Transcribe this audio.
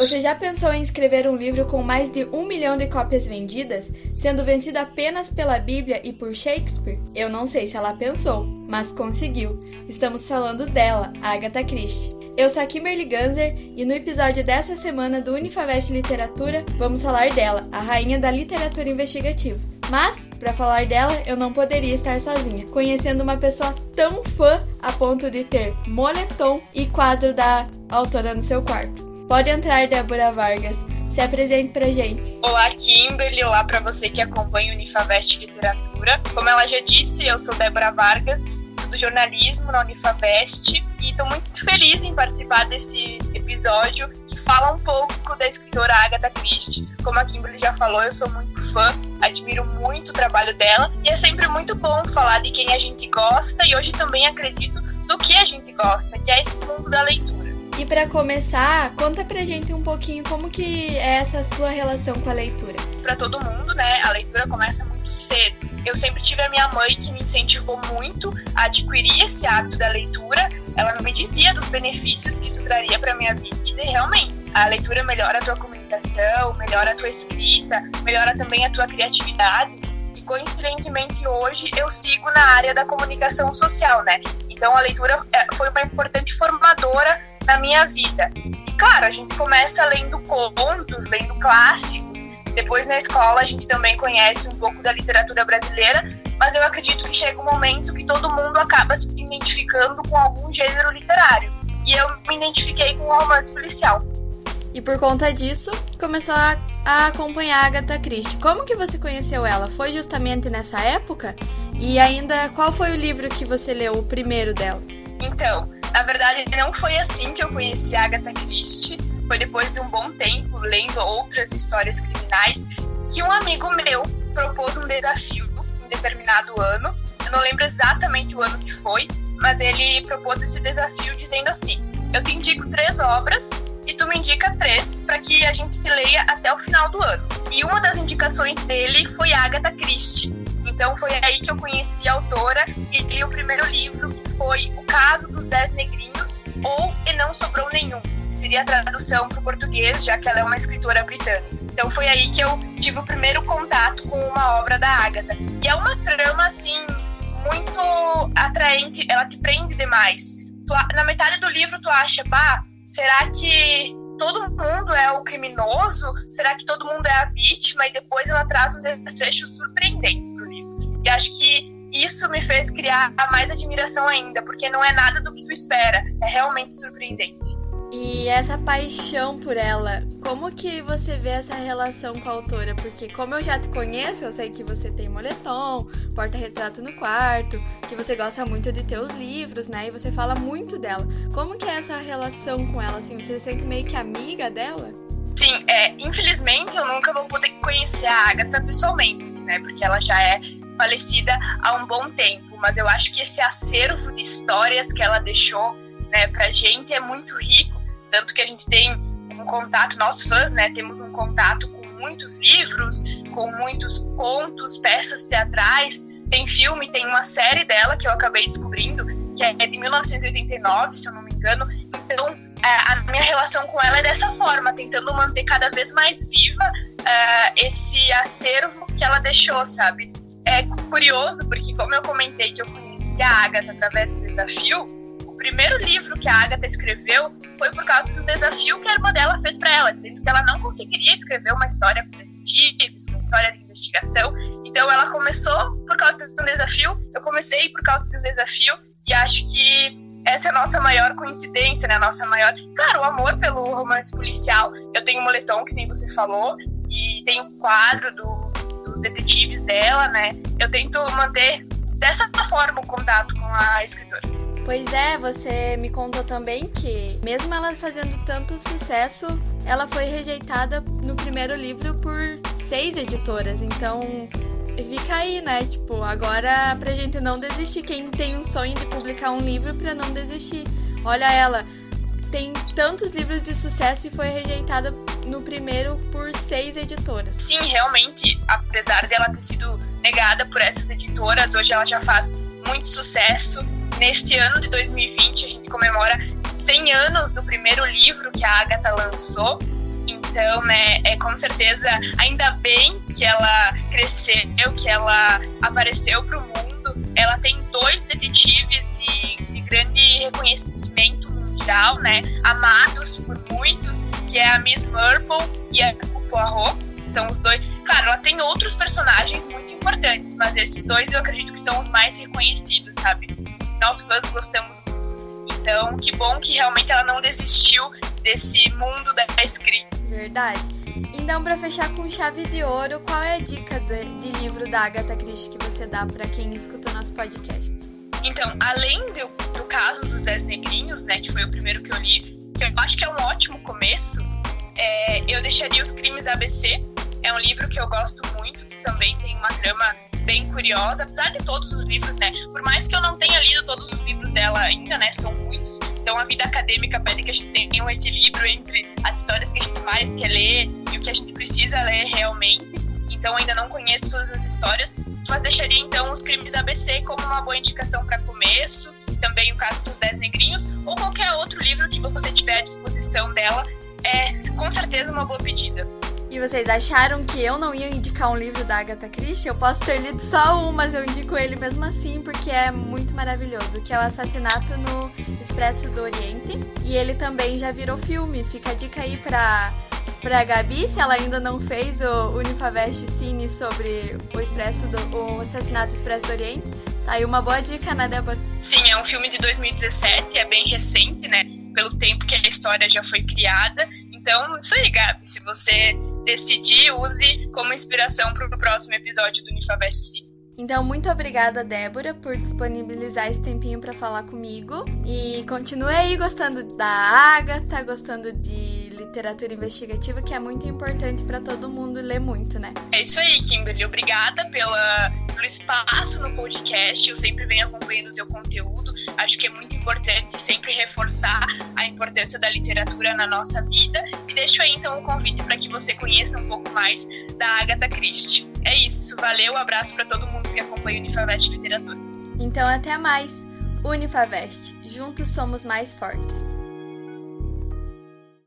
Você já pensou em escrever um livro com mais de um milhão de cópias vendidas, sendo vencido apenas pela Bíblia e por Shakespeare? Eu não sei se ela pensou, mas conseguiu. Estamos falando dela, Agatha Christie. Eu sou a Kimberly Ganzer e no episódio dessa semana do Unifavest Literatura vamos falar dela, a rainha da literatura investigativa. Mas, para falar dela, eu não poderia estar sozinha, conhecendo uma pessoa tão fã a ponto de ter moletom e quadro da autora no seu quarto. Pode entrar, Débora Vargas. Se apresente pra gente. Olá, Kimberly. Olá para você que acompanha o Unifavest Literatura. Como ela já disse, eu sou Débora Vargas, estudo jornalismo na Unifavest e estou muito feliz em participar desse episódio que fala um pouco da escritora Agatha Christie. Como a Kimberly já falou, eu sou muito fã, admiro muito o trabalho dela e é sempre muito bom falar de quem a gente gosta e hoje também acredito do que a gente gosta, que é esse mundo da leitura. E para começar, conta pra gente um pouquinho como que é essa tua relação com a leitura. Para todo mundo, né, a leitura começa muito cedo. Eu sempre tive a minha mãe que me incentivou muito a adquirir esse hábito da leitura. Ela me dizia dos benefícios que isso traria para minha vida e realmente a leitura melhora a tua comunicação, melhora a tua escrita, melhora também a tua criatividade. E coincidentemente hoje eu sigo na área da comunicação social, né? Então a leitura é, foi uma importante formadora na minha vida. E claro, a gente começa lendo contos, lendo clássicos. Depois na escola a gente também conhece um pouco da literatura brasileira, mas eu acredito que chega um momento que todo mundo acaba se identificando com algum gênero literário. E eu me identifiquei com o romance policial. E por conta disso, começou a, a acompanhar a Agatha Christie. Como que você conheceu ela? Foi justamente nessa época? E ainda, qual foi o livro que você leu, o primeiro dela? Então, na verdade, não foi assim que eu conheci a Agatha Christie. Foi depois de um bom tempo lendo outras histórias criminais que um amigo meu propôs um desafio em determinado ano. Eu não lembro exatamente o ano que foi, mas ele propôs esse desafio dizendo assim: Eu te indico três obras e tu me indica três para que a gente leia até o final do ano. E uma das indicações dele foi Agatha Christie. Então foi aí que eu conheci a autora e li o primeiro livro, que foi O Caso dos Dez Negrinhos, ou E Não Sobrou Nenhum. Seria a tradução para o português, já que ela é uma escritora britânica. Então foi aí que eu tive o primeiro contato com uma obra da Agatha. E é uma trama, assim, muito atraente, ela te prende demais. Tu, na metade do livro tu acha, bah, será que todo mundo é o criminoso? Será que todo mundo é a vítima? E depois ela traz um desfecho surpreendente pro livro. E acho que isso me fez criar mais admiração ainda, porque não é nada do que tu espera, é realmente surpreendente. E essa paixão por ela, como que você vê essa relação com a autora? Porque como eu já te conheço, eu sei que você tem moletom, porta-retrato no quarto, que você gosta muito de ter os livros, né? E você fala muito dela. Como que é essa relação com ela? Assim, você se sente meio que amiga dela? Sim, é, infelizmente eu nunca vou poder conhecer a Agatha pessoalmente, né? Porque ela já é falecida há um bom tempo, mas eu acho que esse acervo de histórias que ela deixou né, pra gente é muito rico tanto que a gente tem um contato, nós fãs, né, temos um contato com muitos livros, com muitos contos, peças teatrais. Tem filme, tem uma série dela que eu acabei descobrindo, que é de 1989, se eu não me engano. Então, é, a minha relação com ela é dessa forma, tentando manter cada vez mais viva é, esse acervo que ela deixou, sabe? É curioso, porque como eu comentei que eu conheci a Agatha através do desafio, primeiro livro que a Agatha escreveu foi por causa do desafio que a irmã dela fez para ela, dizendo que ela não conseguiria escrever uma história com detetives, uma história de investigação. Então ela começou por causa do desafio, eu comecei por causa do desafio e acho que essa é a nossa maior coincidência, né? A nossa maior. Claro, o amor pelo romance policial. Eu tenho um moletom, que nem você falou, e tenho um quadro do, dos detetives dela, né? Eu tento manter dessa forma o contato com a escritora. Pois é, você me contou também que, mesmo ela fazendo tanto sucesso, ela foi rejeitada no primeiro livro por seis editoras. Então, fica aí, né? Tipo, agora pra gente não desistir. Quem tem um sonho de publicar um livro pra não desistir. Olha ela, tem tantos livros de sucesso e foi rejeitada no primeiro por seis editoras. Sim, realmente, apesar dela ter sido negada por essas editoras, hoje ela já faz muito sucesso Neste ano de 2020, a gente comemora 100 anos do primeiro livro que a Agatha lançou. Então, né, é com certeza, ainda bem que ela cresceu, que ela apareceu para o mundo. Ela tem dois detetives de, de grande reconhecimento mundial, né, amados por muitos, que é a Miss Marple e a Poirot. São os dois. Claro, ela tem outros personagens muito importantes, mas esses dois eu acredito que são os mais reconhecidos, sabe? Nós fãs gostamos então, que bom que realmente ela não desistiu desse mundo da escrita. Verdade. Então, para fechar com chave de ouro, qual é a dica de, de livro da Agatha Christie que você dá para quem escuta o nosso podcast? Então, além do, do caso dos Dez Negrinhos, né, que foi o primeiro que eu li, que eu acho que é um ótimo começo, é, eu deixaria Os Crimes ABC. É um livro que eu gosto muito, também tem uma trama bem curiosa, apesar de todos os livros, né? Por mais que eu não tenha lido todos os livros dela ainda, né? São muitos. Então a vida acadêmica pede que a gente tenha um equilíbrio entre as histórias que a gente mais quer ler e o que a gente precisa ler realmente. Então ainda não conheço todas as histórias, mas deixaria então os crimes ABC como uma boa indicação para começo. Também o caso dos Dez Negrinhos ou qualquer outro livro que você tiver à disposição dela é com certeza uma boa pedida. E vocês acharam que eu não ia indicar um livro da Agatha Christie? Eu posso ter lido só um, mas eu indico ele mesmo assim porque é muito maravilhoso, que é o Assassinato no Expresso do Oriente. E ele também já virou filme. Fica a dica aí pra pra Gabi, se ela ainda não fez o Unifavest Cine sobre o Expresso do, o assassinato do Expresso do Oriente. Tá aí uma boa dica, né, Débora? Sim, é um filme de 2017, é bem recente, né? Pelo tempo que a história já foi criada. Então, isso aí, Gabi. Se você decidir, use como inspiração para o próximo episódio do Unifavest. Então, muito obrigada, Débora, por disponibilizar esse tempinho para falar comigo. E continue aí gostando da Agatha, gostando de literatura investigativa, que é muito importante para todo mundo ler muito, né? É isso aí, Kimberly. Obrigada pela, pelo espaço no podcast. Eu sempre venho acompanhando o teu conteúdo. Acho que é muito importante sempre reforçar a importância da literatura na nossa vida. E deixo aí então o convite para que você conheça um pouco mais da Agatha Christie. É isso. Valeu, um abraço para todo mundo que acompanha o Unifavest Literatura. Então, até mais. Unifavest. Juntos somos mais fortes.